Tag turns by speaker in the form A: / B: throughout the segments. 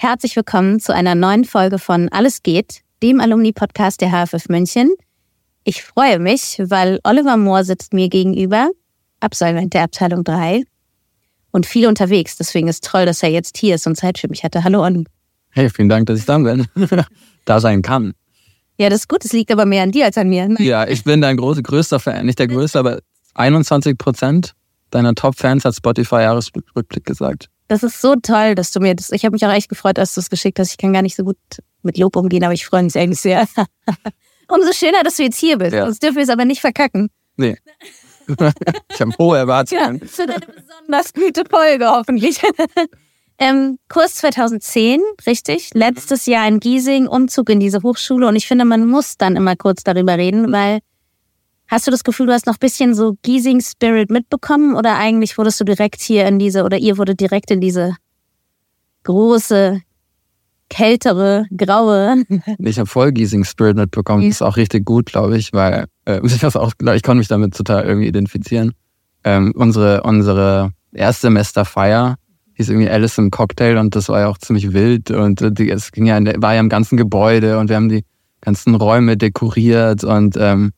A: Herzlich willkommen zu einer neuen Folge von Alles geht, dem Alumni-Podcast der HFF München. Ich freue mich, weil Oliver Mohr sitzt mir gegenüber, Absolvent der Abteilung 3 und viel unterwegs. Deswegen ist toll, dass er jetzt hier ist und Zeit für mich hatte. Hallo Olli.
B: Hey, vielen Dank, dass ich da bin. da sein kann.
A: Ja, das ist gut. Es liegt aber mehr an dir als an mir.
B: Nein. Ja, ich bin dein großer, größter Fan. Nicht der größte, aber 21 Prozent deiner Top-Fans hat Spotify Jahresrückblick gesagt.
A: Das ist so toll, dass du mir das. Ich habe mich auch echt gefreut, als du es geschickt hast. Ich kann gar nicht so gut mit Lob umgehen, aber ich freue mich eigentlich sehr. Umso schöner, dass du jetzt hier bist. Ja. Sonst dürfen wir es aber nicht verkacken.
B: Nee. ich habe hohe Erwartungen.
A: Ja, für deine besonders gute Folge hoffentlich. ähm, Kurs 2010, richtig? Letztes Jahr in Giesing, Umzug in diese Hochschule. Und ich finde, man muss dann immer kurz darüber reden, weil Hast du das Gefühl, du hast noch ein bisschen so Giesing Spirit mitbekommen oder eigentlich wurdest du direkt hier in diese oder ihr wurde direkt in diese große, kältere, graue?
B: Ich habe voll Giesing Spirit mitbekommen. Das ist auch richtig gut, glaube ich, weil äh, ich, auch, ich konnte mich damit total irgendwie identifizieren. Ähm, unsere, unsere Erstsemesterfeier hieß irgendwie Alice im Cocktail und das war ja auch ziemlich wild und die, es ging ja, war ja im ganzen Gebäude und wir haben die ganzen Räume dekoriert und ähm,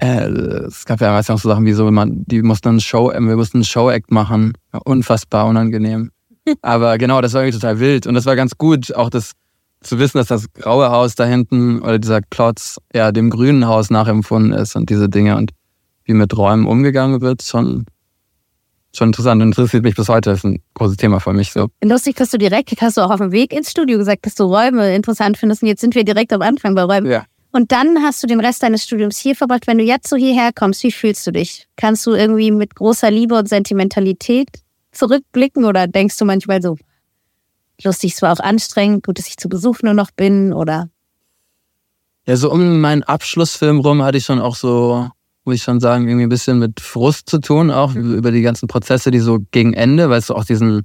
B: äh, es gab ja meistens auch so Sachen wie so, man, die mussten einen Show, wir mussten einen Show-Act machen. Unfassbar unangenehm. Aber genau, das war irgendwie total wild. Und das war ganz gut, auch das zu wissen, dass das graue Haus da hinten oder dieser Klotz ja dem grünen Haus nachempfunden ist und diese Dinge und wie mit Räumen umgegangen wird, schon, schon interessant und interessiert mich bis heute. Das ist ein großes Thema für mich so.
A: Lustig, dass du direkt, hast du auch auf dem Weg ins Studio gesagt, dass du Räume interessant findest und jetzt sind wir direkt am Anfang bei Räumen. Ja. Und dann hast du den Rest deines Studiums hier verbracht. Wenn du jetzt so hierher kommst, wie fühlst du dich? Kannst du irgendwie mit großer Liebe und Sentimentalität zurückblicken oder denkst du manchmal so, lustig, es war auch anstrengend, gut, dass ich zu Besuch nur noch bin oder?
B: Ja, so um meinen Abschlussfilm rum hatte ich schon auch so, muss ich schon sagen, irgendwie ein bisschen mit Frust zu tun, auch mhm. über die ganzen Prozesse, die so gegen Ende, weil es auch diesen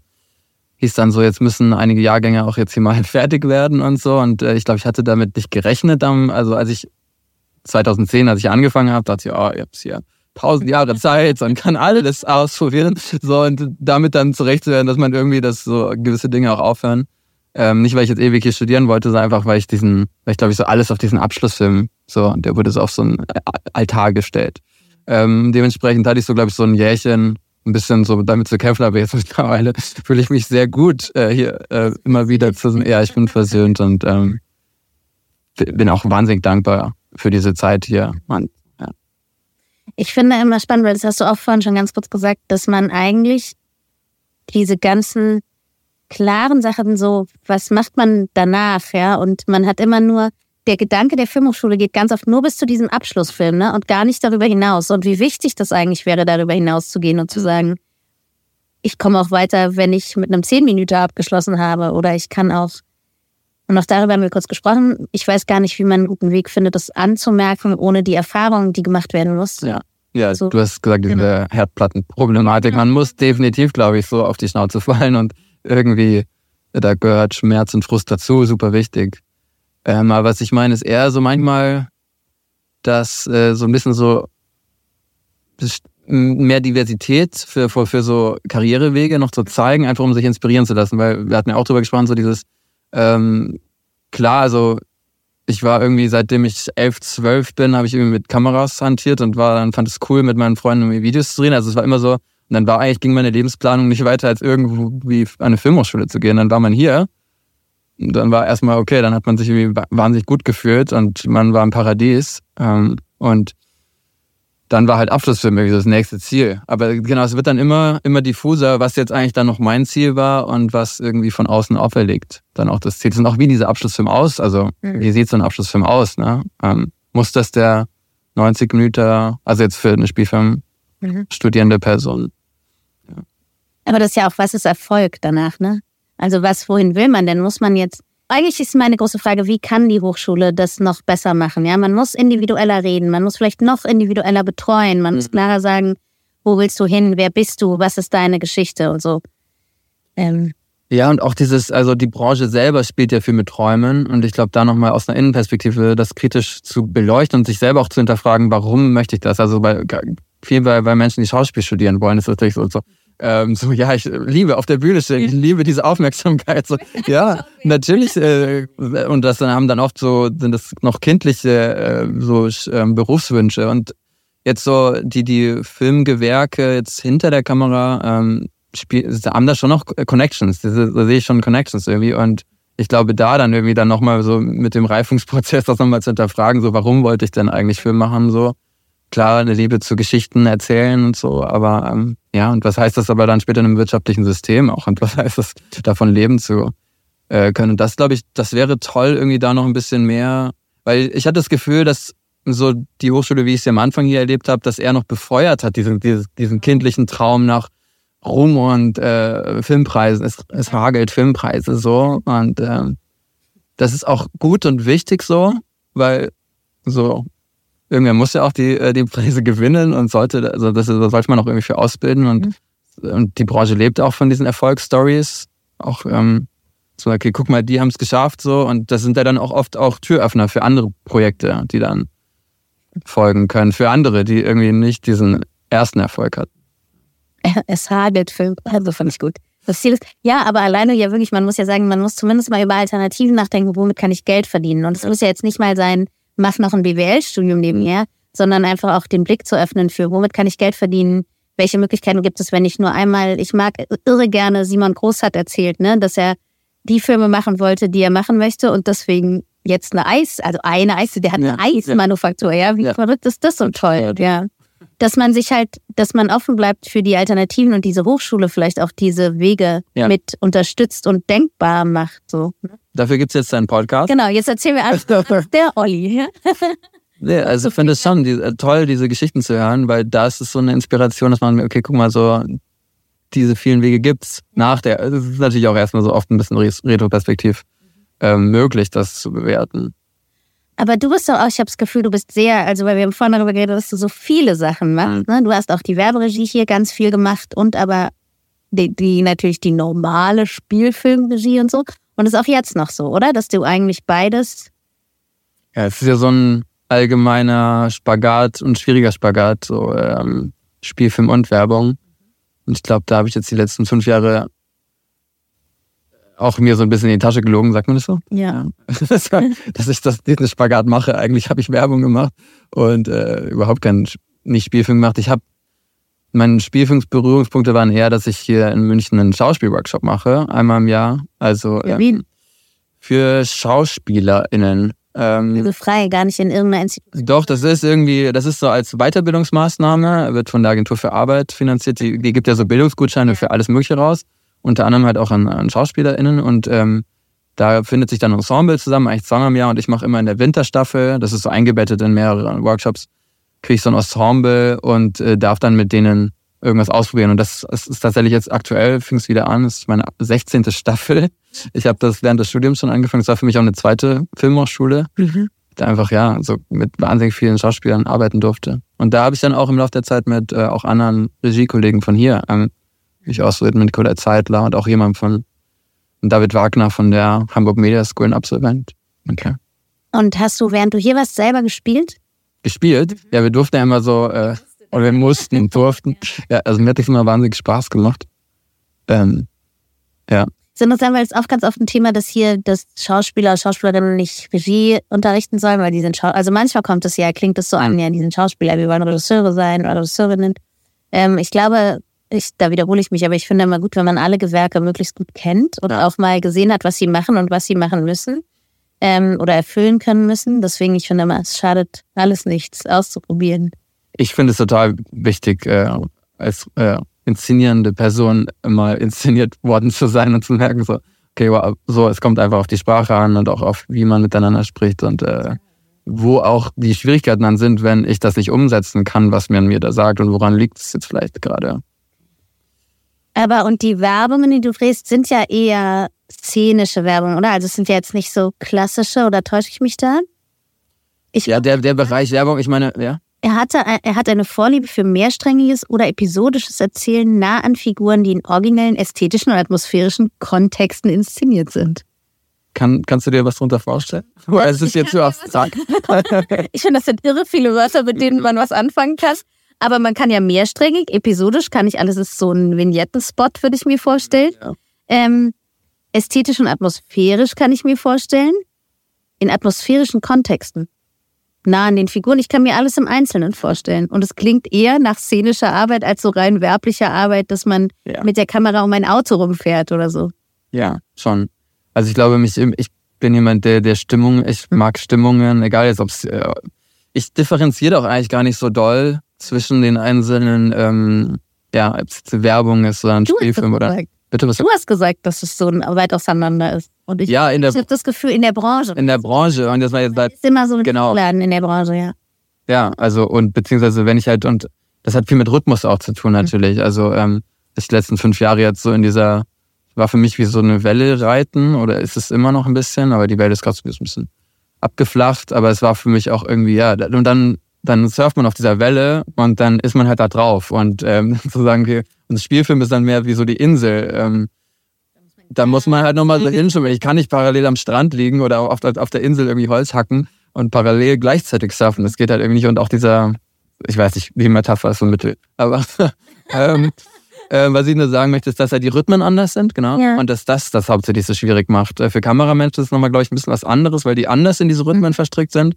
B: hieß dann so, jetzt müssen einige Jahrgänge auch jetzt hier mal fertig werden und so. Und äh, ich glaube, ich hatte damit nicht gerechnet. Also als ich 2010, als ich angefangen habe, dachte ich, oh, ihr habt hier tausend Jahre Zeit und kann alles ausprobieren. So, und damit dann zurecht zu werden, dass man irgendwie das so gewisse Dinge auch aufhören. Ähm, nicht, weil ich jetzt ewig hier studieren wollte, sondern einfach, weil ich diesen, weil ich glaube ich so alles auf diesen Abschlussfilm, so, der wurde so auf so einen Altar gestellt. Ähm, dementsprechend hatte ich so, glaube ich, so ein Jährchen ein bisschen so damit zu kämpfen, aber jetzt mittlerweile fühle ich mich sehr gut äh, hier äh, immer wieder zu ja, ich bin versöhnt und ähm, bin auch wahnsinnig dankbar für diese Zeit hier. Mann, ja.
A: Ich finde immer spannend, weil das hast du auch vorhin schon ganz kurz gesagt, dass man eigentlich diese ganzen klaren Sachen so, was macht man danach, ja? Und man hat immer nur der Gedanke der Filmhochschule geht ganz oft nur bis zu diesem Abschlussfilm ne? und gar nicht darüber hinaus. Und wie wichtig das eigentlich wäre, darüber hinaus zu gehen und zu sagen, ich komme auch weiter, wenn ich mit einem 10 Minuten abgeschlossen habe oder ich kann auch, und auch darüber haben wir kurz gesprochen, ich weiß gar nicht, wie man einen guten Weg findet, das anzumerken, ohne die Erfahrung, die gemacht werden muss.
B: Ja. Ja, so. du hast gesagt, diese genau. Herdplattenproblematik. Man muss definitiv, glaube ich, so auf die Schnauze fallen und irgendwie, da gehört Schmerz und Frust dazu, super wichtig. Ähm, aber was ich meine, ist eher so manchmal, dass äh, so ein bisschen so mehr Diversität für, für, für so Karrierewege noch zu zeigen, einfach um sich inspirieren zu lassen. Weil wir hatten ja auch drüber gesprochen, so dieses, ähm, klar, also ich war irgendwie, seitdem ich elf, zwölf bin, habe ich irgendwie mit Kameras hantiert und war dann fand es cool, mit meinen Freunden irgendwie Videos zu drehen. Also es war immer so, und dann war eigentlich, ging meine Lebensplanung nicht weiter, als irgendwo wie an eine Filmhochschule zu gehen. Dann war man hier dann war erstmal okay, dann hat man sich irgendwie wahnsinnig gut gefühlt und man war im Paradies. Ähm, und dann war halt Abschlussfilm irgendwie das nächste Ziel. Aber genau, es wird dann immer, immer diffuser, was jetzt eigentlich dann noch mein Ziel war und was irgendwie von außen auferlegt. Dann auch das Ziel. Das sind auch wie dieser Abschlussfilm aus. Also, mhm. wie sieht so ein Abschlussfilm aus? Ne? Ähm, muss das der 90 Minuten, also jetzt für eine Spielfilm mhm. studierende Person.
A: Ja. Aber das ist ja auch, was ist Erfolg danach, ne? Also was, wohin will man denn? Muss man jetzt, eigentlich ist meine große Frage, wie kann die Hochschule das noch besser machen? Ja, man muss individueller reden, man muss vielleicht noch individueller betreuen, man muss mhm. klarer sagen, wo willst du hin, wer bist du, was ist deine Geschichte und so.
B: Ähm. Ja, und auch dieses, also die Branche selber spielt ja viel mit Träumen und ich glaube, da nochmal aus einer Innenperspektive das kritisch zu beleuchten und sich selber auch zu hinterfragen, warum möchte ich das? Also bei, viel bei, bei Menschen, die Schauspiel studieren wollen, ist das natürlich so, so ähm, so, ja, ich liebe auf der Bühne stehen, ich liebe diese Aufmerksamkeit. So, ja, natürlich. Äh, und das dann haben dann oft so, sind das noch kindliche äh, so äh, Berufswünsche. Und jetzt so die, die Filmgewerke jetzt hinter der Kamera ähm, spiel, haben da schon noch Connections. da sehe ich schon Connections irgendwie. Und ich glaube, da dann irgendwie dann nochmal so mit dem Reifungsprozess das nochmal zu hinterfragen, so warum wollte ich denn eigentlich Film machen, so klar eine Liebe zu Geschichten erzählen und so, aber ähm, ja, und was heißt das aber dann später in einem wirtschaftlichen System auch und was heißt das, davon leben zu äh, können? Und das glaube ich, das wäre toll, irgendwie da noch ein bisschen mehr, weil ich hatte das Gefühl, dass so die Hochschule, wie ich sie am Anfang hier erlebt habe, dass er noch befeuert hat, diesen, diesen, diesen kindlichen Traum nach Ruhm und äh, Filmpreisen. Es, es hagelt Filmpreise so. Und äh, das ist auch gut und wichtig so, weil so irgendwer muss ja auch die, äh, die Preise gewinnen und sollte, also das, das sollte man auch irgendwie für ausbilden und, mhm. und die Branche lebt auch von diesen Erfolgsstories. Auch ähm, so, okay, guck mal, die haben es geschafft so und das sind ja dann auch oft auch Türöffner für andere Projekte, die dann folgen können, für andere, die irgendwie nicht diesen ersten Erfolg hatten.
A: Es hagelt Film, also fand ich gut. Das Ziel ist, ja, aber alleine ja wirklich, man muss ja sagen, man muss zumindest mal über Alternativen nachdenken, womit kann ich Geld verdienen. Und es muss ja jetzt nicht mal sein, mach noch ein BWL-Studium nebenher, sondern einfach auch den Blick zu öffnen für, womit kann ich Geld verdienen, welche Möglichkeiten gibt es, wenn ich nur einmal, ich mag irre gerne, Simon Groß hat erzählt, ne, dass er die Filme machen wollte, die er machen möchte und deswegen jetzt eine Eis, also eine Eis, der hat ja, eine Eismanufaktur, ja, wie ja. verrückt ist das so toll, ja. Dass man sich halt, dass man offen bleibt für die Alternativen und diese Hochschule vielleicht auch diese Wege ja. mit unterstützt und denkbar macht, so. Ne?
B: Dafür gibt es jetzt einen Podcast.
A: Genau, jetzt erzählen wir alles der Olli. Ja?
B: Nee, also ich finde es schon die, äh, toll, diese Geschichten zu hören, weil da ist es so eine Inspiration, dass man, okay, guck mal, so diese vielen Wege gibt's nach der. Es ist natürlich auch erstmal so oft ein bisschen retroperspektiv ähm, möglich, das zu bewerten.
A: Aber du bist doch auch, ich habe das Gefühl, du bist sehr, also weil wir haben vorhin darüber geredet, dass du so viele Sachen machst. Mhm. Ne? Du hast auch die Werberegie hier ganz viel gemacht und aber die, die natürlich die normale Spielfilmregie und so. Und ist auch jetzt noch so, oder? Dass du eigentlich beides.
B: Ja, es ist ja so ein allgemeiner Spagat und schwieriger Spagat, so ähm, Spielfilm und Werbung. Und ich glaube, da habe ich jetzt die letzten fünf Jahre auch mir so ein bisschen in die Tasche gelogen, sagt man das so?
A: Ja.
B: Dass ich das, diesen Spagat mache. Eigentlich habe ich Werbung gemacht und äh, überhaupt keinen nicht Spielfilm gemacht. Ich habe meine Spielfilmsberührungspunkte waren eher, dass ich hier in München einen Schauspielworkshop mache, einmal im Jahr. Also
A: für, ähm,
B: für SchauspielerInnen.
A: Ähm, also frei, gar nicht in irgendeiner Institution.
B: Doch, das ist irgendwie, das ist so als Weiterbildungsmaßnahme, wird von der Agentur für Arbeit finanziert. Die, die gibt ja so Bildungsgutscheine für alles Mögliche raus. Unter anderem halt auch an, an SchauspielerInnen und ähm, da findet sich dann ein Ensemble zusammen, eigentlich Song am Jahr und ich mache immer in der Winterstaffel, das ist so eingebettet in mehrere Workshops, kriege ich so ein Ensemble und äh, darf dann mit denen irgendwas ausprobieren. Und das ist tatsächlich jetzt aktuell, fing es wieder an, das ist meine 16. Staffel. Ich habe das während des Studiums schon angefangen. Es war für mich auch eine zweite Filmhochschule. Mhm. Da einfach, ja, so mit wahnsinnig vielen Schauspielern arbeiten durfte. Und da habe ich dann auch im Laufe der Zeit mit äh, auch anderen Regiekollegen von hier, ähm, ich ausrede mit Nicola Zeitler und auch jemand von David Wagner von der Hamburg Media School ein Absolvent. Okay.
A: Und hast du, während du hier warst, selber gespielt?
B: Gespielt. Ja, wir durften ja immer so, äh, oder wir mussten, durften. Ja, also mir hat das immer wahnsinnig Spaß gemacht. Ähm, ja.
A: Das dann, weil es auch ganz oft ein Thema, dass hier das Schauspieler, Schauspielerinnen nicht Regie unterrichten sollen, weil die sind Schau Also manchmal kommt es ja, klingt es so an, ja, die sind Schauspieler, wir wollen Regisseure sein oder Regisseurinnen. Ähm, ich glaube, ich, da wiederhole ich mich, aber ich finde immer gut, wenn man alle Gewerke möglichst gut kennt und auch mal gesehen hat, was sie machen und was sie machen müssen ähm, oder erfüllen können müssen. Deswegen, ich finde immer, es schadet alles nichts, auszuprobieren.
B: Ich finde es total wichtig, äh, als äh, inszenierende Person mal inszeniert worden zu sein und zu merken, so, okay, wow, so, es kommt einfach auf die Sprache an und auch auf, wie man miteinander spricht und äh, wo auch die Schwierigkeiten dann sind, wenn ich das nicht umsetzen kann, was man mir da sagt und woran liegt es jetzt vielleicht gerade.
A: Aber und die Werbungen, die du drehst, sind ja eher szenische Werbung, oder? Also es sind ja jetzt nicht so klassische, oder täusche ich mich da?
B: Ich ja, der, der Bereich Werbung, ich meine, ja.
A: Er, hatte, er hat eine Vorliebe für mehrsträngiges oder episodisches Erzählen nah an Figuren, die in originellen ästhetischen und atmosphärischen Kontexten inszeniert sind.
B: Kann, kannst du dir was darunter vorstellen? Oder ist es jetzt zu abstrakt?
A: ich finde, das sind irre viele Wörter, mit denen man was anfangen kann. Aber man kann ja mehrsträngig, episodisch kann ich alles, ist so ein Vignetten-Spot, würde ich mir vorstellen. Ja. Ähm, ästhetisch und atmosphärisch kann ich mir vorstellen. In atmosphärischen Kontexten nah an den Figuren. Ich kann mir alles im Einzelnen vorstellen. Und es klingt eher nach szenischer Arbeit als so rein werblicher Arbeit, dass man ja. mit der Kamera um ein Auto rumfährt oder so.
B: Ja, schon. Also ich glaube, mich, ich bin jemand, der, der Stimmung, ich mag Stimmungen, egal jetzt, ob es, äh, ich differenziere auch eigentlich gar nicht so doll zwischen den einzelnen, ähm, ja, ob es Werbung ist oder ein du Spielfilm oder.
A: Bitte was? Du hast gesagt, dass es so weit auseinander ist. Und ich,
B: ja, in der,
A: ich habe das Gefühl, in der Branche.
B: In der Branche. Und das war jetzt
A: halt, ist immer so ein genau. Laden in der Branche, ja.
B: Ja, also und beziehungsweise wenn ich halt, und das hat viel mit Rhythmus auch zu tun mhm. natürlich. Mhm. Also ähm, ich die letzten fünf Jahre jetzt so in dieser, war für mich wie so eine Welle reiten oder ist es immer noch ein bisschen, aber die Welle ist gerade so ein bisschen abgeflacht, aber es war für mich auch irgendwie, ja, und dann, dann surft man auf dieser Welle und dann ist man halt da drauf und ähm, sozusagen, okay, und das Spielfilm ist dann mehr wie so die Insel. Ähm, da muss man halt nochmal so hinschauen. Ich kann nicht parallel am Strand liegen oder auf der, auf der Insel irgendwie Holz hacken und parallel gleichzeitig surfen. Das geht halt irgendwie nicht. Und auch dieser, ich weiß nicht, die Metapher ist so ein Mittel. Aber ähm, äh, was ich nur sagen möchte, ist, dass halt die Rhythmen anders sind, genau. Ja. Und dass das das hauptsächlich so schwierig macht. Äh, für Kameramenschen ist es nochmal, glaube ich, ein bisschen was anderes, weil die anders in diese Rhythmen mhm. verstrickt sind.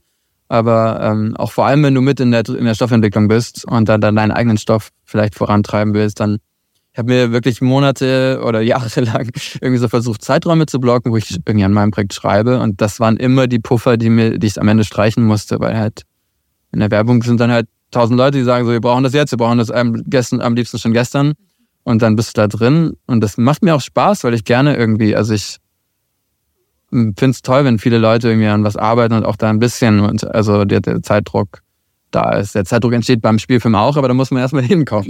B: Aber ähm, auch vor allem, wenn du mit in der, in der Stoffentwicklung bist und dann, dann deinen eigenen Stoff vielleicht vorantreiben willst, dann ich habe mir wirklich Monate oder Jahre lang irgendwie so versucht, Zeiträume zu blocken, wo ich irgendwie an meinem Projekt schreibe. Und das waren immer die Puffer, die mir, die ich am Ende streichen musste, weil halt in der Werbung sind dann halt tausend Leute, die sagen so, wir brauchen das jetzt, wir brauchen das am, gestern, am liebsten schon gestern. Und dann bist du da drin. Und das macht mir auch Spaß, weil ich gerne irgendwie, also ich finde es toll, wenn viele Leute irgendwie an was arbeiten und auch da ein bisschen, und also der, der Zeitdruck da ist. Der Zeitdruck entsteht beim Spielfilm auch, aber da muss man erstmal hinkommen.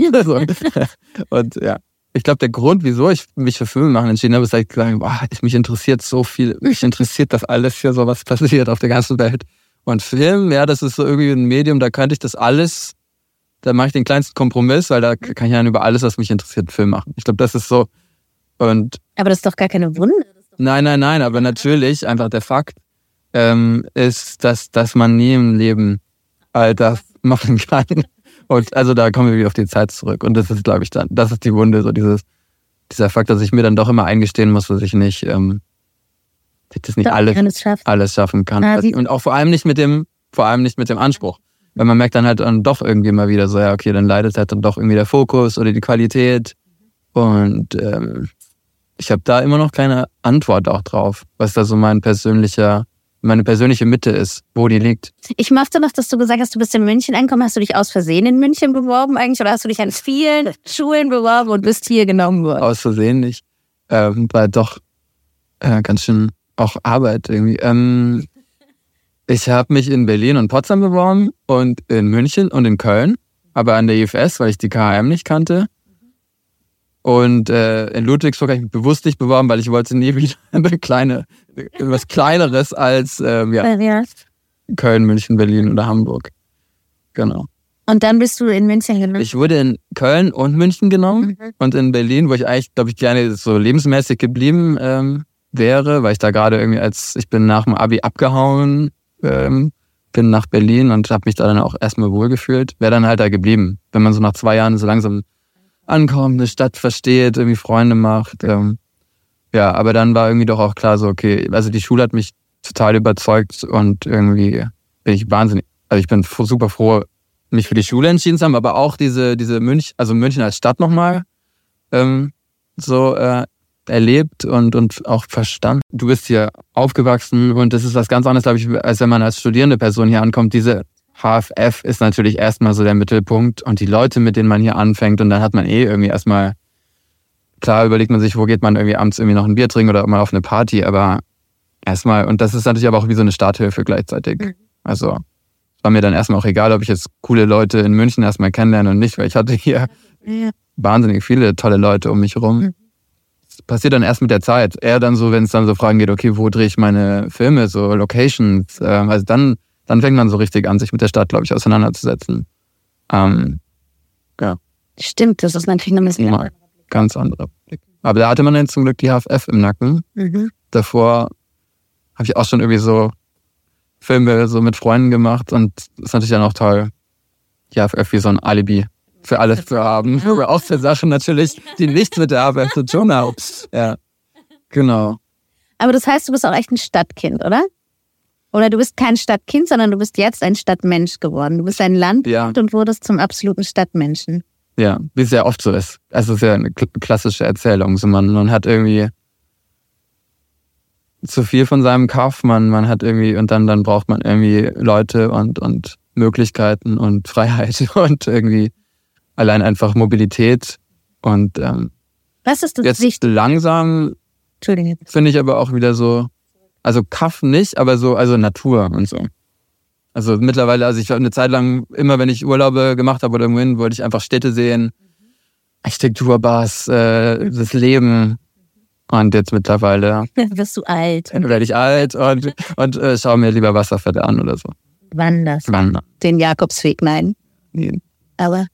B: und ja, ich glaube, der Grund, wieso ich mich für Filme machen entschieden habe, ist, dass ich gesagt boah, mich interessiert so viel, mich interessiert das alles hier, so was passiert auf der ganzen Welt. Und Film, ja, das ist so irgendwie ein Medium, da könnte ich das alles, da mache ich den kleinsten Kompromiss, weil da kann ich dann über alles, was mich interessiert, Film machen. Ich glaube, das ist so. Und
A: aber das ist doch gar keine Wunde.
B: Nein, nein, nein, aber natürlich, einfach der Fakt ähm, ist, dass, dass man nie im Leben all das machen kann. Und also da kommen wir wieder auf die Zeit zurück. Und das ist, glaube ich, dann, das ist die Wunde, so dieses, dieser Fakt, dass ich mir dann doch immer eingestehen muss, dass ich nicht, ähm, dass ich das nicht alles, alles schaffen kann. Ah, und auch vor allem nicht mit dem, vor allem nicht mit dem Anspruch. Weil man merkt dann halt dann doch irgendwie mal wieder so, ja, okay, dann leidet halt dann doch irgendwie der Fokus oder die Qualität. Und ähm, ich habe da immer noch keine Antwort auch drauf, was da so mein persönlicher meine persönliche Mitte ist, wo die liegt.
A: Ich mochte noch, dass du gesagt hast, du bist in München angekommen. Hast du dich aus Versehen in München beworben eigentlich oder hast du dich an vielen Schulen beworben und bist hier genommen worden?
B: Aus Versehen nicht. Ähm, war doch äh, ganz schön auch Arbeit irgendwie. Ähm, ich habe mich in Berlin und Potsdam beworben und in München und in Köln, aber an der IFS, weil ich die KHM nicht kannte. Und äh, in Ludwigsburg habe ich mich bewusst nicht beworben, weil ich wollte nie wieder eine kleine, was Kleineres als ähm, ja, Köln, München, Berlin oder Hamburg. Genau.
A: Und dann bist du in München genommen?
B: Ich wurde in Köln und München genommen mhm. und in Berlin, wo ich eigentlich, glaube ich, gerne so lebensmäßig geblieben ähm, wäre, weil ich da gerade irgendwie als, ich bin nach dem Abi abgehauen, ähm, bin nach Berlin und habe mich da dann auch erstmal wohlgefühlt, wäre dann halt da geblieben. Wenn man so nach zwei Jahren so langsam ankommt, eine Stadt versteht, irgendwie Freunde macht. Ähm, ja, aber dann war irgendwie doch auch klar so, okay, also die Schule hat mich total überzeugt und irgendwie bin ich wahnsinnig, also ich bin super froh, mich für die Schule entschieden zu haben, aber auch diese, diese München, also München als Stadt nochmal ähm, so äh, erlebt und, und auch verstanden. Du bist hier aufgewachsen und das ist was ganz anderes, glaube ich, als wenn man als studierende Person hier ankommt. Diese HFF ist natürlich erstmal so der Mittelpunkt und die Leute, mit denen man hier anfängt und dann hat man eh irgendwie erstmal, klar überlegt man sich, wo geht man irgendwie abends irgendwie noch ein Bier trinken oder mal auf eine Party, aber erstmal, und das ist natürlich aber auch wie so eine Starthilfe gleichzeitig. Mhm. Also, war mir dann erstmal auch egal, ob ich jetzt coole Leute in München erstmal kennenlerne und nicht, weil ich hatte hier
A: Ja.
B: wahnsinnig viele tolle Leute um mich herum.
A: Mhm.
B: Das passiert dann erst mit der Zeit. Eher dann so, wenn es dann so Fragen geht, okay, wo drehe ich meine Filme, so Locations. Ähm, also dann, dann fängt man so richtig an, sich mit der Stadt, glaube ich, auseinanderzusetzen. Ähm,
A: Stimmt, das ist natürlich eine bisschen.
B: mal ganz anderer Blick. Aber da hatte man dann zum Glück die HFF im Nacken.
A: Mhm.
B: Davor habe ich auch schon irgendwie so Filme so mit Freunden gemacht und das ist natürlich dann auch toll, die HFF wie so ein Alibi für alles zu haben. Aber auch für Sachen natürlich, die nichts mit der HFF zu tun haben. Ja, genau.
A: Aber das heißt, du bist auch echt ein Stadtkind, oder? Oder du bist kein Stadtkind, sondern du bist jetzt ein Stadtmensch geworden. Du bist ein Land
B: Ja,
A: und wurdest zum absoluten Stadtmenschen.
B: ja, wie es ja oft so ist. Also es ist ja eine kl- klassische Erzählung. So man, man hat irgendwie zu viel von seinem Kauf, man, man hat irgendwie, und dann, dann braucht man irgendwie Leute und, und Möglichkeiten und Freiheit und irgendwie allein einfach Mobilität. Und ähm,
A: Was ist das
B: jetzt
A: Wichtigste?
B: langsam finde ich aber auch wieder so, also Kaff nicht, aber so, also Natur und so. Also mittlerweile, also ich war eine Zeit lang, immer wenn ich Urlaube gemacht habe oder irgendwo hin, wollte ich einfach Städte sehen, Architekturbars, äh, das Leben. Und jetzt mittlerweile
A: Wirst du alt und
B: werde ich alt und, und äh, schaue mir lieber Wasserfälle an oder so.
A: wanderst
B: Wandern.
A: den Jakobsweg. Nein,
B: Nee.
A: aber.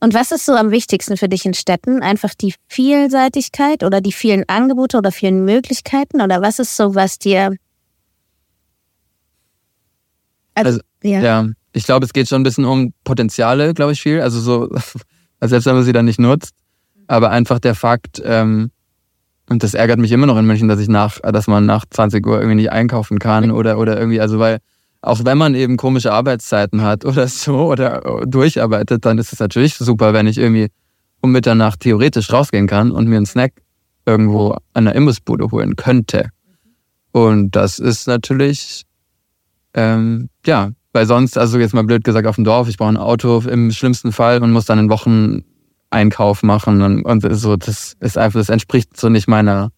A: Und was ist so am wichtigsten für dich in Städten? Einfach die Vielseitigkeit oder die vielen Angebote oder vielen Möglichkeiten? Oder was ist so, was dir.
B: Also,
A: ja.
B: Ja, ich glaube, es geht schon ein bisschen um Potenziale, glaube ich, viel. Also so, also selbst wenn man sie dann nicht nutzt, aber einfach der Fakt, ähm, und das ärgert mich immer noch in München, dass ich nach, dass man nach 20 Uhr irgendwie nicht einkaufen kann oder, oder irgendwie, also weil, auch wenn man eben komische Arbeitszeiten hat oder so oder durcharbeitet, dann ist es natürlich super, wenn ich irgendwie um Mitternacht theoretisch rausgehen kann und mir einen Snack irgendwo an der Imbissbude holen könnte. Und das ist natürlich, ähm, ja, weil sonst, also jetzt mal blöd gesagt, auf dem Dorf, ich brauche ein Auto im schlimmsten Fall und muss dann einen Wocheneinkauf machen und, und so, das ist einfach, das entspricht so nicht meiner,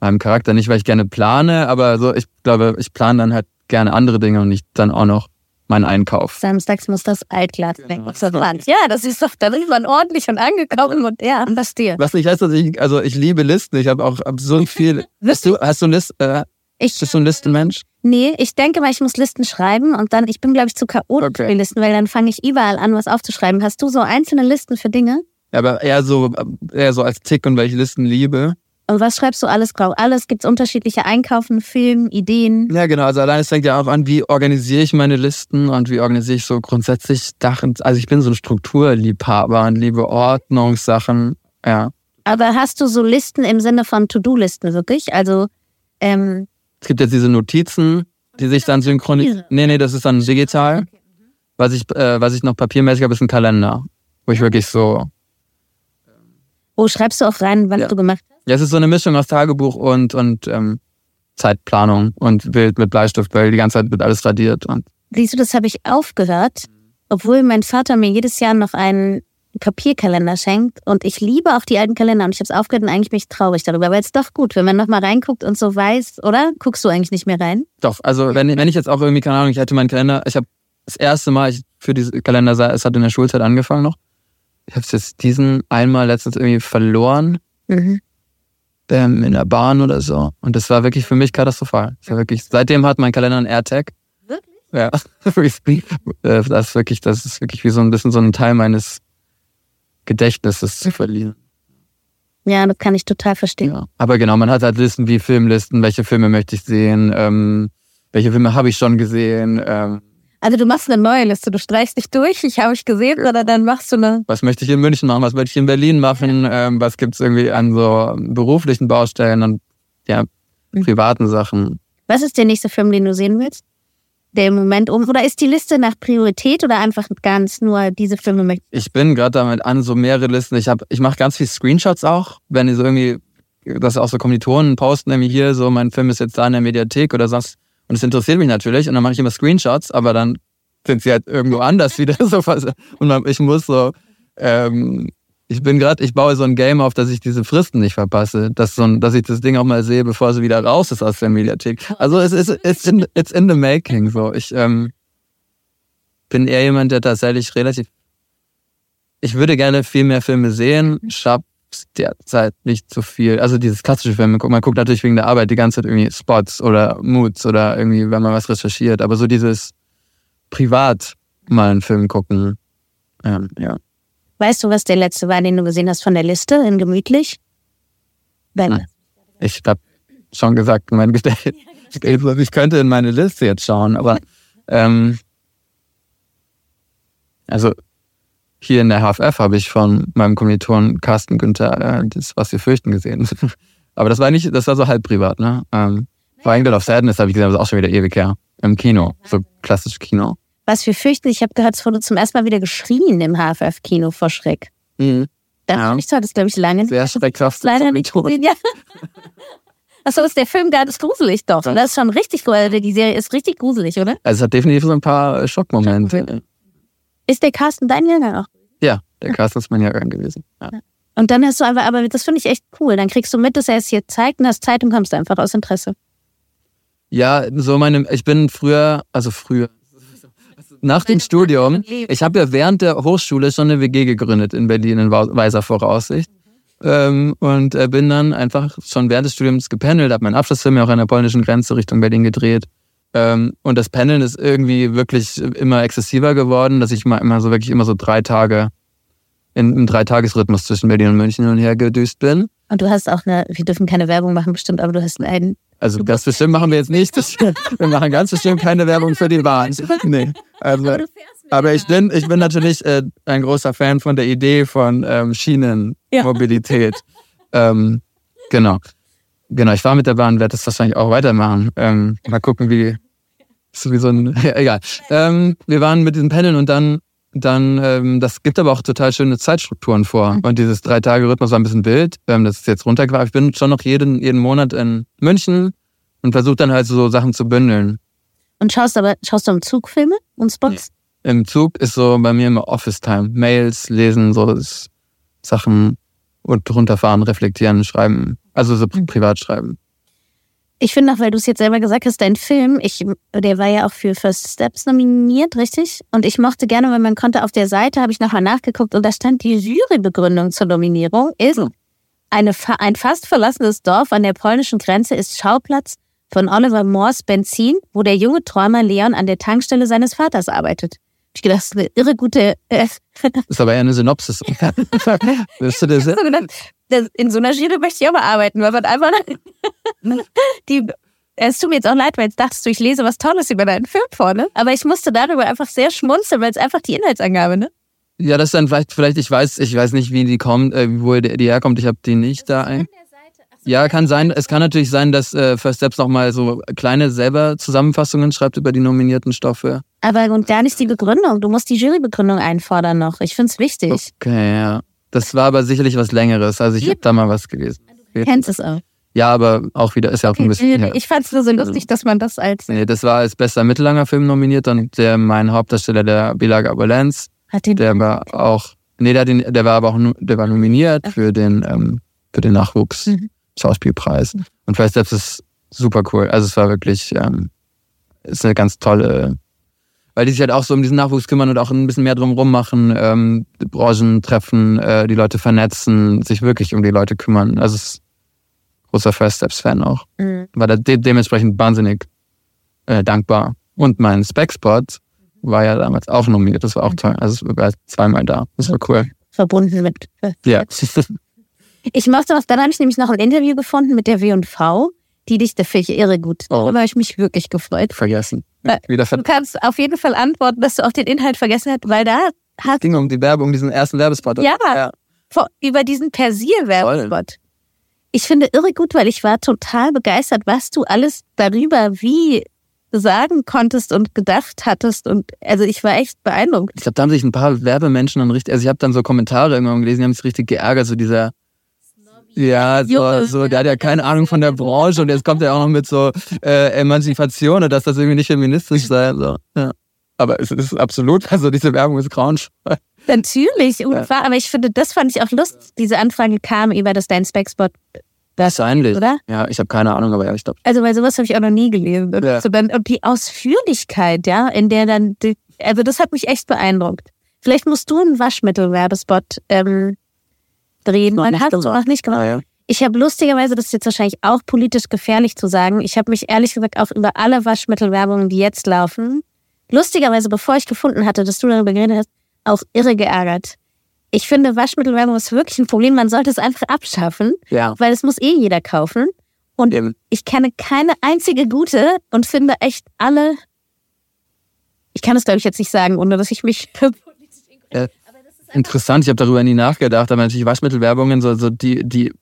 B: meinem Charakter. Nicht, weil ich gerne plane, aber so, ich glaube, ich plane dann halt gerne andere Dinge und nicht dann auch noch meinen Einkauf.
A: Samstags muss das Altglas weg.
B: Genau.
A: aus der Wand. Ja, das ist doch, dann ist man ordentlich und angekommen und ja, was dir.
B: Was nicht heißt, dass ich, also ich liebe Listen, ich habe auch absurd viel. Hast du, hast du List, äh,
A: Ich,
B: bist du ein Listenmensch?
A: nee, ich denke mal, ich muss Listen schreiben und dann, ich bin, glaube ich, zu chaotisch
B: Okay.
A: für die Listen, weil dann fange ich überall an, was aufzuschreiben. Hast du so einzelne Listen für Dinge?
B: Ja, aber eher so, eher so als Tick und weil ich Listen liebe.
A: Und was schreibst du alles drauf? Alles gibt's unterschiedliche Einkaufen, Film, Ideen.
B: Ja, genau. Also allein es fängt ja auch an, wie organisiere ich meine Listen und wie organisiere ich so grundsätzlich Sachen. Also ich bin so ein Strukturliebhaber und liebe Ordnungssachen. Ja.
A: Aber hast du so Listen im Sinne von To-Do-Listen wirklich? Also, ähm,
B: Es gibt jetzt diese Notizen, die sich dann synchronisieren. Nee, nee, das ist dann digital. Was ich, äh, was ich noch papiermäßig habe, ist ein Kalender. Wo ich wirklich so.
A: wo schreibst du auch rein, was
B: Ja.
A: du gemacht hast?
B: Ja, es ist so eine Mischung aus Tagebuch und, und ähm, Zeitplanung und Bild mit Bleistift, weil die ganze Zeit wird alles radiert. Und
A: Siehst du, das habe ich aufgehört, obwohl mein Vater mir jedes Jahr noch einen Papierkalender schenkt. Und ich liebe auch die alten Kalender und ich habe es aufgehört und eigentlich bin ich traurig darüber, weil es ist doch gut, wenn man nochmal reinguckt und so weiß, oder? Guckst du eigentlich nicht mehr rein?
B: Doch, also wenn, wenn ich jetzt auch irgendwie, keine Ahnung, ich hätte meinen Kalender, ich habe das erste Mal ich für diese Kalender, sah- es hat in der Schulzeit angefangen noch. Ich habe es jetzt diesen einmal letztens irgendwie verloren
A: Mhm.
B: Ähm, in der Bahn oder so. Und das war wirklich für mich katastrophal. Das war wirklich, seitdem hat mein Kalender einen AirTag.
A: Wirklich?
B: Ja. Äh, das ist wirklich, das ist wirklich wie so ein bisschen so ein Teil meines Gedächtnisses zu verlieren.
A: Ja, das kann ich total verstehen.
B: Ja. Aber genau, man hat halt Listen wie Filmlisten, welche Filme möchte ich sehen, ähm, welche Filme habe ich schon gesehen, ähm,
A: Also du machst eine neue Liste, du streichst nicht durch, ich habe ich gesehen, sondern dann machst du eine.
B: was möchte ich in München machen, was möchte ich in Berlin machen, ähm, was gibt's irgendwie an so beruflichen Baustellen und ja,
A: Mhm.
B: privaten Sachen.
A: Was ist der nächste Film, den du sehen willst? Der im Moment um. Oder ist die Liste nach Priorität oder einfach ganz nur diese Filme möchte
B: Ich bin gerade damit an, so mehrere Listen. Ich habe, ich mache ganz viel Screenshots auch, wenn die so irgendwie, dass auch so Kommilitonen posten, irgendwie hier, so mein Film ist jetzt da in der Mediathek oder sonst. Und es interessiert mich natürlich und dann mache ich immer Screenshots, aber dann sind sie halt irgendwo anders wieder so. Und ich muss so, ähm, ich bin gerade, ich baue so ein Game auf, dass ich diese Fristen nicht verpasse, dass so ein, dass ich das Ding auch mal sehe, bevor sie wieder raus ist aus der Mediathek. Also es ist it's in, it's in the making so. Ich ähm, bin eher jemand, der tatsächlich relativ. Ich würde gerne viel mehr Filme sehen, schaff's derzeit nicht so viel. Also dieses klassische Filme, man guckt natürlich wegen der Arbeit die ganze Zeit irgendwie Spots oder Moods oder irgendwie, wenn man was recherchiert, aber so dieses privat mal einen Film gucken, ähm, ja.
A: Weißt du, was der letzte war, den du gesehen hast von der Liste in Gemütlich?
B: Nein. Ich habe schon gesagt, mein Gedächtnis. Ich könnte in meine Liste jetzt schauen, aber ähm, also hier in der HFF habe ich von meinem Kommilitonen Carsten Günther äh, das, was wir fürchten, gesehen. aber das war nicht, das war so halb privat, ne? Ähm, Triangle of Sadness habe ich gesehen, aber das ist auch schon wieder ewig her. Im Kino, so klassisch Kino.
A: Was wir fürchten, ich habe gehört, es wurde zum ersten Mal wieder geschrien im HFF-Kino vor Schreck.
B: Mhm.
A: Da
B: Ja.
A: ich das, glaube ich, lange
B: Sehr schreckhaft.
A: leider nicht gesehen, ja. Achso, ist der Film gar nicht gruselig doch. Das ist schon richtig gruselig. Die Serie ist richtig gruselig, oder?
B: Also es hat definitiv so ein paar äh, Schockmomente.
A: Ist der Carsten dein Jahrgang auch?
B: Ja, der Carsten ist mein Jahrgang gewesen. Ja.
A: Und dann hast du aber, aber das finde ich echt cool. Dann kriegst du mit, dass er es hier zeigt und hast Zeit und kommst einfach aus Interesse.
B: Ja, so meine, ich bin früher, also früher, nach dem Studium, ich habe ja während der Hochschule schon eine WG gegründet in Berlin in weiser Voraussicht. Ähm, und äh, bin dann einfach schon während des Studiums gependelt, habe meinen Abschlussfilm ja auch an der polnischen Grenze Richtung Berlin gedreht. Ähm, und das Pendeln ist irgendwie wirklich immer exzessiver geworden, dass ich mal immer so wirklich immer so drei Tage in, im Dreitagesrhythmus zwischen Berlin und München hin und her gedüst bin.
A: Und du hast auch eine, wir dürfen keine Werbung machen bestimmt, aber du hast einen,
B: Also ganz bestimmt machen wir jetzt nicht. Das, wir machen ganz bestimmt keine Werbung für die Bahn. Nee. Also, aber ich bin, ich bin natürlich äh, ein großer Fan von der Idee von ähm, Schienenmobilität. Ähm, genau. Genau, ich war mit der Bahn, werde das wahrscheinlich auch weitermachen. Ähm, mal gucken, wie. Ist wie so ein. Ja, egal. Ähm, wir waren mit diesem Pendeln und dann, dann, ähm, das gibt aber auch total schöne Zeitstrukturen vor. Und dieses Drei-Tage-Rhythmus war ein bisschen wild. Ähm, das ist jetzt runtergefahren. Ich bin schon noch jeden, jeden Monat in München und versuche dann halt so Sachen zu bündeln.
A: und schaust aber, schaust du im Zug Filme und Spots?
B: Im Zug ist so bei mir immer Office-Time. Mails, lesen, so Sachen und runterfahren, reflektieren, schreiben. Also so pri- privat schreiben.
A: Ich finde auch, weil du es jetzt selber gesagt hast, dein Film, ich, der war ja auch für First Steps nominiert, richtig? Und ich mochte gerne, weil man konnte auf der Seite, habe ich nochmal nachgeguckt, und da stand die Jurybegründung zur Nominierung, ist
B: Oh.
A: eine, ein fast verlassenes Dorf an der polnischen Grenze ist Schauplatz von Oliver Moores Benzin, wo der junge Träumer Leon an der Tankstelle seines Vaters arbeitet. Ich gedacht, das ist eine irre gute, äh,
B: Ist aber eher eine Synopsis. Das?
A: so gedacht, in so einer Jury möchte ich auch mal arbeiten, weil man einfach die es tut mir jetzt auch leid, weil jetzt dachtest du, ich lese was Tolles über deinen Film vor, ne? Aber ich musste darüber einfach sehr schmunzeln, weil es einfach die Inhaltsangabe, ne?
B: Ja, das ist dann vielleicht, vielleicht, ich weiß, ich weiß nicht, wie die kommt, äh, wo die, die herkommt. Ich habe die nicht da ein. Ja, kann sein. Es kann natürlich sein, dass äh, First Steps nochmal so kleine selber Zusammenfassungen schreibt über die nominierten Stoffe.
A: Aber und gar nicht die Begründung. Du musst die Jurybegründung einfordern noch. Ich find's wichtig.
B: Okay, ja. Das war aber sicherlich was Längeres. Also ich habe da mal was gelesen.
A: Du kennst es auch.
B: Ja, aber auch wieder, ist ja auch ein bisschen. her.
A: Ich fand's nur so lustig, dass man das als
B: Nee, das war als bester mittellanger Film nominiert und der mein Hauptdarsteller, der Bilag Abulenz,
A: hat den
B: der war auch, nee, der, den, der war aber auch, der war nominiert für den, ähm, für den Nachwuchs
A: Mhm.
B: Schauspielpreis. Und First Steps ist super cool. Also es war wirklich, ähm, ist eine ganz tolle, weil die sich halt auch so um diesen Nachwuchs kümmern und auch ein bisschen mehr drumherum machen, ähm, Branchen treffen, äh, die Leute vernetzen, sich wirklich um die Leute kümmern. Also es ist großer First Steps Fan auch
A: Mhm.
B: war da de dementsprechend wahnsinnig äh, dankbar. Und mein Spec-Spot war ja damals auch nominiert. Das war auch toll. Also es war zweimal da. Das war cool.
A: verbunden mit.
B: Ja.
A: Ich mochte was, dann habe ich nämlich noch ein Interview gefunden mit der W&V, die dich, da finde ich irre gut.
B: Oh.
A: Darüber habe ich mich wirklich gefreut.
B: Vergessen.
A: Äh,
B: Wieder
A: Du
B: ver
A: kannst auf jeden Fall antworten, dass du auch den Inhalt vergessen hast, weil da hast
B: ging um die Werbung, diesen ersten Werbespot.
A: Ja.
B: ja.
A: vor, über diesen Persil-Werbespot. Ich finde irre gut, weil ich war total begeistert, was du alles darüber wie sagen konntest und gedacht hattest. Und also ich war echt beeindruckt.
B: Ich glaube, da haben sich ein paar Werbemenschen dann richtig, also ich habe dann so Kommentare irgendwann gelesen, die haben sich richtig geärgert, so dieser ja, so, so, der hat ja keine Ahnung von der Branche und jetzt kommt er auch noch mit so äh, Emanzipation und dass das irgendwie nicht feministisch sei. So. Ja. Aber es ist absolut, also diese Werbung ist grauenvoll.
A: Natürlich, unfair, aber ich finde, das fand ich auch lustig. Diese Anfrage kam über das Dein Spec-Spot.
B: Wahrscheinlich.
A: Oder?
B: Ja, ich habe keine Ahnung, aber ja, ich glaube.
A: Also, weil sowas habe ich auch noch nie gelesen. Und,
B: Ja.
A: so dann, und die Ausführlichkeit, ja, in der dann die, Also das hat mich echt beeindruckt. Vielleicht musst du einen Waschmittelwerbespot ähm, drehen. Man hat
B: gemacht.
A: noch nicht gemacht.
B: Ja.
A: Ich habe lustigerweise, das ist jetzt wahrscheinlich auch politisch gefährlich zu sagen, ich habe mich ehrlich gesagt auch über alle Waschmittelwerbungen, die jetzt laufen, lustigerweise, bevor ich gefunden hatte, dass du darüber geredet hast, auch irre geärgert. Ich finde, Waschmittelwerbung ist wirklich ein Problem. Man sollte es einfach abschaffen,
B: ja.
A: weil es muss eh jeder kaufen. Und
B: Eben.
A: ich kenne keine einzige gute und finde echt alle. Ich kann es, glaube ich, jetzt nicht sagen, ohne dass ich mich.
B: Äh, interessant, ich habe darüber nie nachgedacht, aber natürlich Waschmittelwerbungen, so, so die, die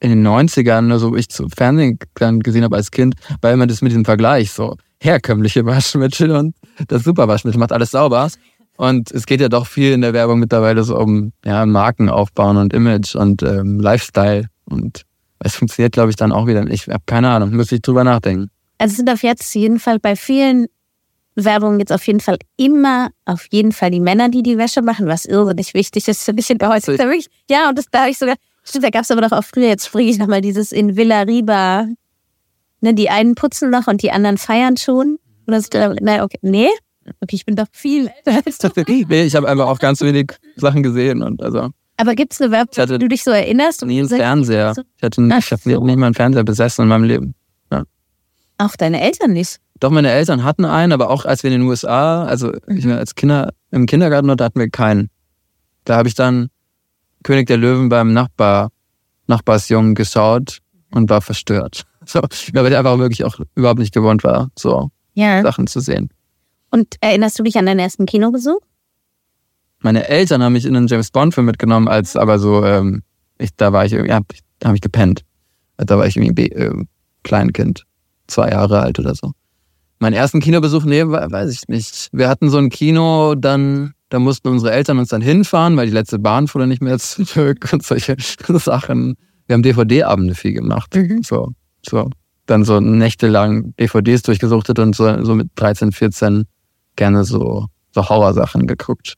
B: in den 90ern, also ich zu Fernsehen dann gesehen habe als Kind, war immer das mit diesem Vergleich, so herkömmliche Waschmittel und das Superwaschmittel macht alles sauber. Und es geht ja doch viel in der Werbung mittlerweile so um ja, Marken aufbauen und Image und ähm, Lifestyle. Und es funktioniert, glaube ich, dann auch wieder. Ich habe keine Ahnung, müsste ich drüber nachdenken.
A: Also sind auf jetzt jeden Fall bei vielen Werbungen jetzt auf jeden Fall immer auf jeden Fall die Männer, die die Wäsche machen, was irrsinnig wichtig ist für mich in der heutigen. Wirklich, Ja, und das da habe ich sogar, stimmt, da gab es aber doch auch früher, jetzt springe ich nochmal dieses in Villa Riba, ne, die einen putzen noch und die anderen feiern schon. Oder so, nein, okay, nee, okay, ich bin doch viel älter
B: ich habe einfach auch ganz wenig Sachen gesehen und also
A: Aber gibt es eine Werbung,
B: hatte
A: wo du dich so erinnerst?
B: nie einen Fernseher.
A: so-
B: Ich hatte
A: Ach
B: ich habe
A: so.
B: nicht mal einen Fernseher besessen in meinem Leben.
A: Auch deine Eltern nicht.
B: Doch meine Eltern hatten einen, aber auch als wir in den USA, also ich war als Kinder im Kindergarten dort hatten wir keinen. Da habe ich dann König der Löwen beim Nachbar Nachbarsjungen geschaut und war verstört. So, weil ich einfach wirklich auch überhaupt nicht gewohnt war, so
A: Ja.
B: Sachen zu sehen.
A: Und erinnerst du dich an deinen ersten Kinobesuch?
B: Meine Eltern haben mich in einen James Bond Film mitgenommen, als aber so ähm, ich da war ich irgendwie, ja, da habe ich gepennt. Da war ich irgendwie ähm, Kleinkind, zwei Jahre alt oder so. Meinen ersten Kinobesuch, nee, we- weiß ich nicht. Wir hatten so ein Kino, dann, da mussten unsere Eltern uns dann hinfahren, weil die letzte Bahn fuhr dann nicht mehr zurück und solche Sachen. Wir haben DVD-Abende viel gemacht.
A: Mhm.
B: So, so. Dann so nächtelang DVDs durchgesuchtet und so, so mit 13, 14 gerne so, so Horrorsachen geguckt.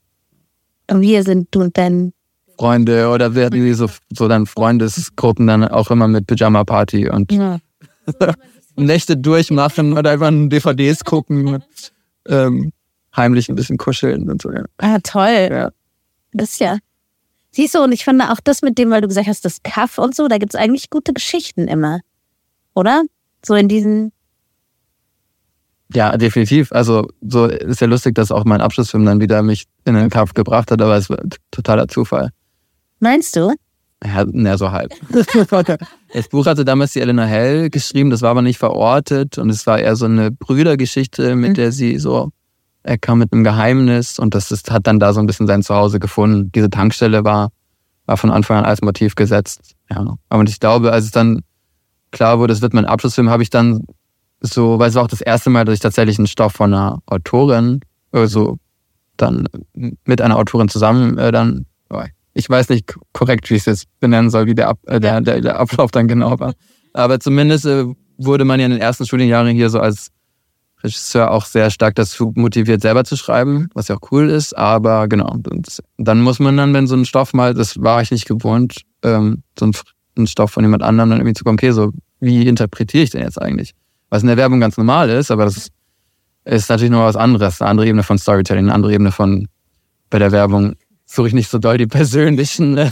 A: Und wir sind du und dein
B: Freunde oder wir hatten so, so dann Freundesgruppen dann auch immer mit Pyjama-Party und
A: ja.
B: Nächte durchmachen oder einfach nur DVDs gucken und ähm, heimlich ein bisschen kuscheln und so. Ja.
A: Ah, toll.
B: Ja.
A: Das ist ja. Siehst du, und ich finde auch das mit dem, weil du gesagt hast, das Kaff und so, da gibt's eigentlich gute Geschichten immer. Oder? So in diesen.
B: ja, definitiv. Also so ist ja lustig, dass auch mein Abschlussfilm dann wieder mich in den Kampf gebracht hat, aber es war totaler Zufall.
A: Meinst du?
B: Ja, na, so halb. das Buch hatte damals die Elena Hell geschrieben, das war aber nicht verortet und es war eher so eine Brüdergeschichte, mit
A: Mhm.
B: der sie so, er kam mit einem Geheimnis und das ist, hat dann da so ein bisschen sein Zuhause gefunden. Diese Tankstelle war, war von Anfang an als Motiv gesetzt. Ja. Aber ich glaube, als es dann klar wurde, es wird mein Abschlussfilm, habe ich dann so, weil es war auch das erste Mal, dass ich tatsächlich einen Stoff von einer Autorin, also dann mit einer Autorin zusammen äh, dann, ich weiß nicht korrekt, wie ich es jetzt benennen soll, wie der, Ab, äh, der, der, der Ablauf dann genau war. Aber zumindest äh, wurde man ja in den ersten Studienjahren hier so als Regisseur auch sehr stark dazu motiviert, selber zu schreiben, was ja auch cool ist. Aber genau, dann muss man dann, wenn so ein Stoff mal, das war ich nicht gewohnt, ähm, so ein, Stoff von jemand anderem dann irgendwie zu kommen, okay, so wie interpretiere ich den jetzt eigentlich? Was in der Werbung ganz normal ist, aber das ist natürlich noch was anderes, eine andere Ebene von Storytelling, eine andere Ebene von bei der Werbung suche ich nicht so doll die persönlichen, äh,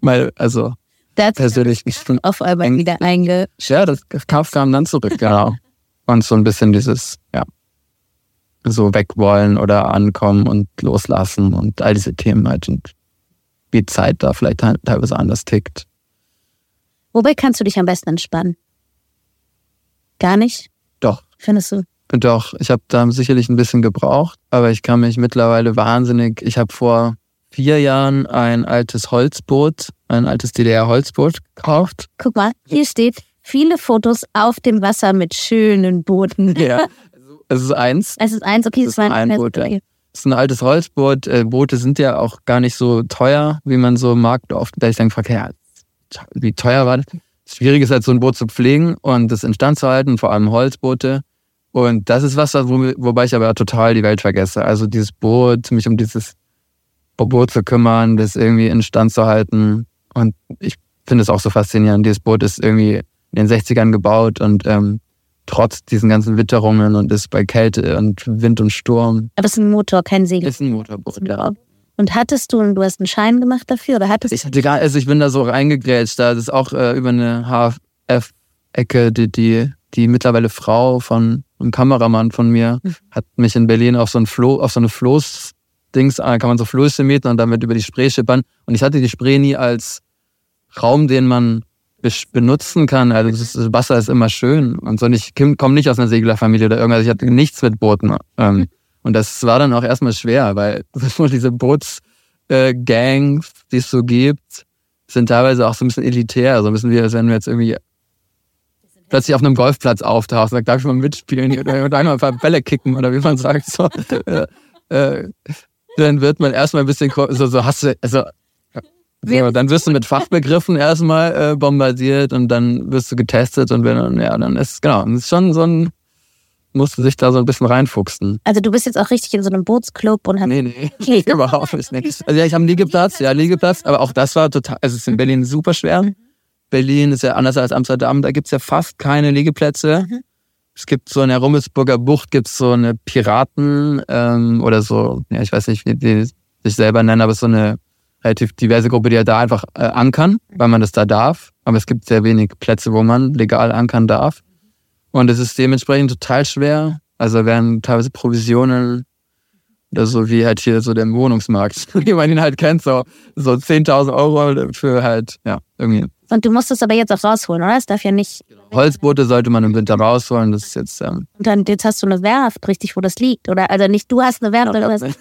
B: mal, also
A: Da
B: persönlichen
A: auf einmal wieder einge.
B: ja, das kam dann zurück, genau. Und so ein bisschen dieses, ja, so wegwollen oder ankommen und loslassen und all diese Themen halt und wie Zeit da vielleicht te- teilweise anders tickt.
A: Wobei kannst du dich am besten entspannen? Gar nicht?
B: Doch.
A: Findest du?
B: Doch, ich habe da sicherlich ein bisschen gebraucht, aber ich kann mich mittlerweile wahnsinnig, ich habe vor vier Jahren ein altes Holzboot, ein altes DDR-Holzboot gekauft.
A: Guck mal, hier steht viele Fotos auf dem Wasser mit schönen Booten.
B: Ja. Es ist eins.
A: Es ist eins, okay,
B: Das
A: es war
B: ein Boot, ja. Es ist ein altes Holzboot. Äh, Boote sind ja auch gar nicht so teuer, wie man so mag. Oft werde ich dann gefragt, ja, wie teuer war das? Schwierige ist halt, so ein Boot zu pflegen und das instand zu halten, vor allem Holzboote. Und das ist was, wo, wobei ich aber total die Welt vergesse. Also dieses Boot, mich um dieses Boot zu kümmern, das irgendwie instand zu halten. Und ich finde es auch so faszinierend. Dieses Boot ist irgendwie in den 60ern gebaut und ähm, trotz diesen ganzen Witterungen und ist bei Kälte und Wind und Sturm.
A: Aber es ist ein Motor, kein Segel.
B: Ist ein Motorboot, ja.
A: Und hattest du, du hast einen Schein gemacht dafür oder hattest
B: Ich hatte gar, also ich bin da so reingegrätscht, da ist auch äh, über eine HF-Ecke, die, die, die mittlerweile Frau von einem Kameramann von mir
A: Mhm.
B: hat mich in Berlin auf so ein Floh, auf so eine Floß-Dings, äh, kann man so Flöße mieten und damit über die Spree schippern. Und ich hatte die Spree nie als Raum, den man benutzen kann. Also das, Wasser ist immer schön und so. Und ich komme nicht aus einer Seglerfamilie oder irgendwas. Ich hatte nichts mit Booten. Ähm, und das war dann auch erstmal schwer, weil diese Bootsgangs, äh, die es so gibt, sind teilweise auch so ein bisschen elitär. So ein bisschen wie, als wenn wir jetzt irgendwie plötzlich auf einem Golfplatz auftauchen und sagt, darf ich mal mitspielen oder, oder einmal ein paar Bälle kicken oder wie man sagt. So, äh, äh, dann wird man erstmal ein bisschen so, so hast du, also so, dann wirst du mit Fachbegriffen erstmal äh, bombardiert und dann wirst du getestet und wenn dann, ja, dann ist genau, ist schon so ein, musst du sich da so ein bisschen reinfuchsen.
A: Also du bist jetzt auch richtig in so einem Bootsclub und hast
B: Nee, nee, überhaupt nicht. Nee. Also ja, ich habe einen Liegeplatz, ja, Liegeplatz, aber auch das war total, also es ist in Berlin super schwer. Berlin ist ja anders als Amsterdam, da gibt's ja fast keine Liegeplätze.
A: Mhm.
B: Es gibt so in der Rummelsburger Bucht gibt's so eine Piraten ähm, oder so, ja, ich weiß nicht, wie die sich selber nennen, aber es so eine relativ diverse Gruppe, die ja da einfach äh, ankern, weil man das da darf. Aber es gibt sehr wenig Plätze, wo man legal ankern darf. Und es ist dementsprechend total schwer. Also werden teilweise Provisionen oder so wie halt hier so der Wohnungsmarkt, wie man ihn halt kennt, so, so 10.000 Euro für halt, ja, irgendwie.
A: Und du musst es aber jetzt auch rausholen, oder? Es darf ja nicht.
B: Holzboote sollte man im Winter rausholen, das ist jetzt, ähm,
A: Und dann jetzt hast du eine Werft, richtig, wo das liegt, oder? Also nicht du hast eine Werft, oder du hast,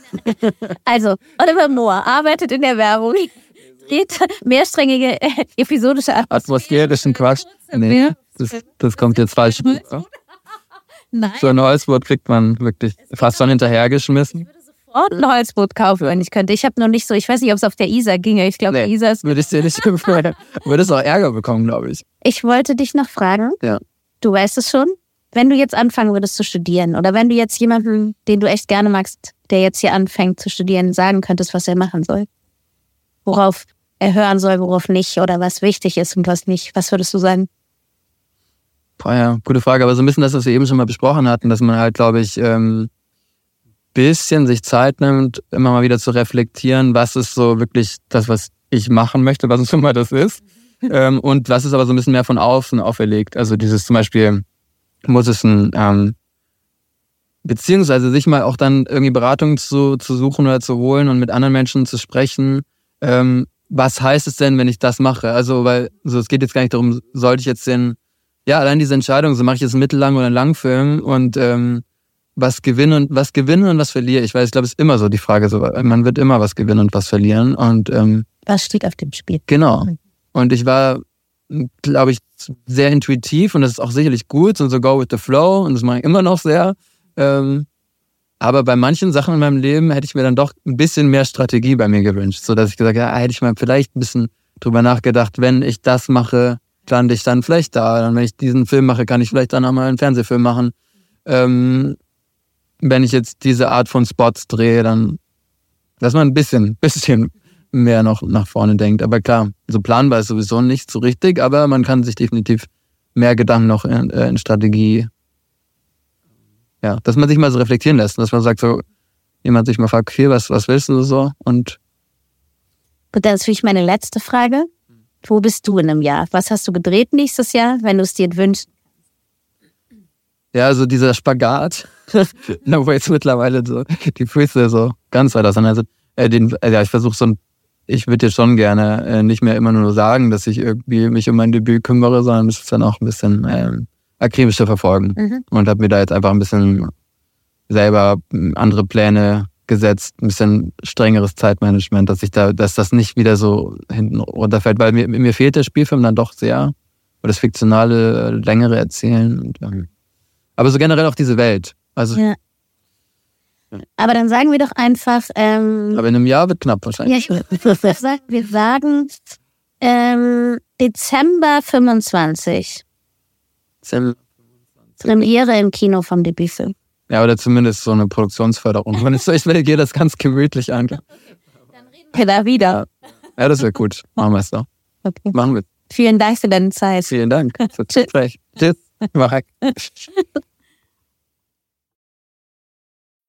A: also Oliver Moore arbeitet in der Werbung, dreht mehrsträngige äh, episodische At
B: atmosphärischen Quatsch. Nee, das, das kommt jetzt falsch.
A: Nein.
B: So ein Holzboot kriegt man wirklich fast schon hinterhergeschmissen.
A: Und ein Holzboot kaufen, wenn ich könnte. Ich habe noch nicht so, ich weiß nicht, ob es auf der Isar ginge. Ich glaube,
B: Nee.
A: die Isar ist.
B: Würde ich dir nicht. Würdest auch Ärger bekommen, glaube ich.
A: Ich wollte dich noch fragen.
B: Ja.
A: Du weißt es schon. Wenn du jetzt anfangen würdest zu studieren oder wenn du jetzt jemanden, den du echt gerne magst, der jetzt hier anfängt zu studieren, sagen könntest, was er machen soll, worauf er hören soll, worauf nicht oder was wichtig ist und was nicht, was würdest du sagen?
B: Boah, ja, gute Frage. Aber so ein bisschen das, was wir eben schon mal besprochen hatten, dass man halt, glaube ich, ähm, bisschen sich Zeit nimmt, immer mal wieder zu reflektieren, was ist so wirklich das, was ich machen möchte, was es immer das ist. ähm, und was ist aber so ein bisschen mehr von außen auferlegt. Also dieses zum Beispiel, muss es ein, ähm, beziehungsweise sich mal auch dann irgendwie Beratung zu, zu suchen oder zu holen und mit anderen Menschen zu sprechen. Ähm, was heißt es denn, wenn ich das mache? Also, weil, so, es geht jetzt gar nicht darum, sollte ich jetzt den, ja, allein diese Entscheidung, so mache ich jetzt einen mittellang oder einen Langfilm und ähm, was gewinne und was gewinne und was verliere ich, weil ich glaube, es ist immer so die Frage, so, man wird immer was gewinnen und was verlieren und ähm,
A: Was steht auf dem Spiel?
B: Genau. Und ich war, glaube ich, sehr intuitiv und das ist auch sicherlich gut und so go with the flow und das mache ich immer noch sehr. Ähm, aber bei manchen Sachen in meinem Leben hätte ich mir dann doch ein bisschen mehr Strategie bei mir gewünscht, so dass ich gesagt habe, ja, hätte ich mal vielleicht ein bisschen drüber nachgedacht, wenn ich das mache, lande ich dann vielleicht da. Dann, wenn ich diesen Film mache, kann ich vielleicht dann auch mal einen Fernsehfilm machen. Ähm, wenn ich jetzt diese Art von Spots drehe, dann, dass man ein bisschen, bisschen mehr noch nach vorne denkt. Aber klar, so planbar ist sowieso nicht so richtig, aber man kann sich definitiv mehr Gedanken noch in, äh, in Strategie, ja, dass man sich mal so reflektieren lässt, dass man sagt so, jemand sich mal fragt, okay, was, was willst du so? Und
A: Gut, das ist natürlich meine letzte Frage. Wo bist du in einem Jahr? Was hast du gedreht nächstes Jahr, wenn du es dir wünschst?
B: ja, also dieser Spagat, na, wo jetzt mittlerweile so die Füße so ganz weit auseinander sind. Äh, den, äh, ja, ich versuche so ein, ich würde dir schon gerne äh, nicht mehr immer nur sagen, dass ich irgendwie mich um mein Debüt kümmere, sondern es ist dann auch ein bisschen ähm, akribischer verfolgen.
A: Mhm.
B: und habe mir da jetzt einfach ein bisschen selber andere Pläne gesetzt, ein bisschen strengeres Zeitmanagement, dass ich da, dass das nicht wieder so hinten runterfällt, weil mir, mir fehlt der Spielfilm dann doch sehr oder das fiktionale, längere Erzählen. Und, ja. Aber so generell auch diese Welt. Also,
A: Ja. Aber dann sagen wir doch einfach, ähm,
B: aber in einem Jahr wird knapp
A: ja,
B: wahrscheinlich.
A: ich würde sagen, wir sagen ähm, Dezember 25. Premiere im Kino vom Debütfilm.
B: Ja, oder zumindest so eine Produktionsförderung. Wenn es so ich gehe das ganz gemütlich an.
A: Okay, da wieder.
B: Ja, das wäre gut. Machen wir es doch.
A: Okay.
B: Machen wir.
A: Vielen Dank für deine Zeit.
B: Vielen Dank.
A: Tschüss.
B: Tschüss. Marc.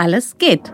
A: alles geht.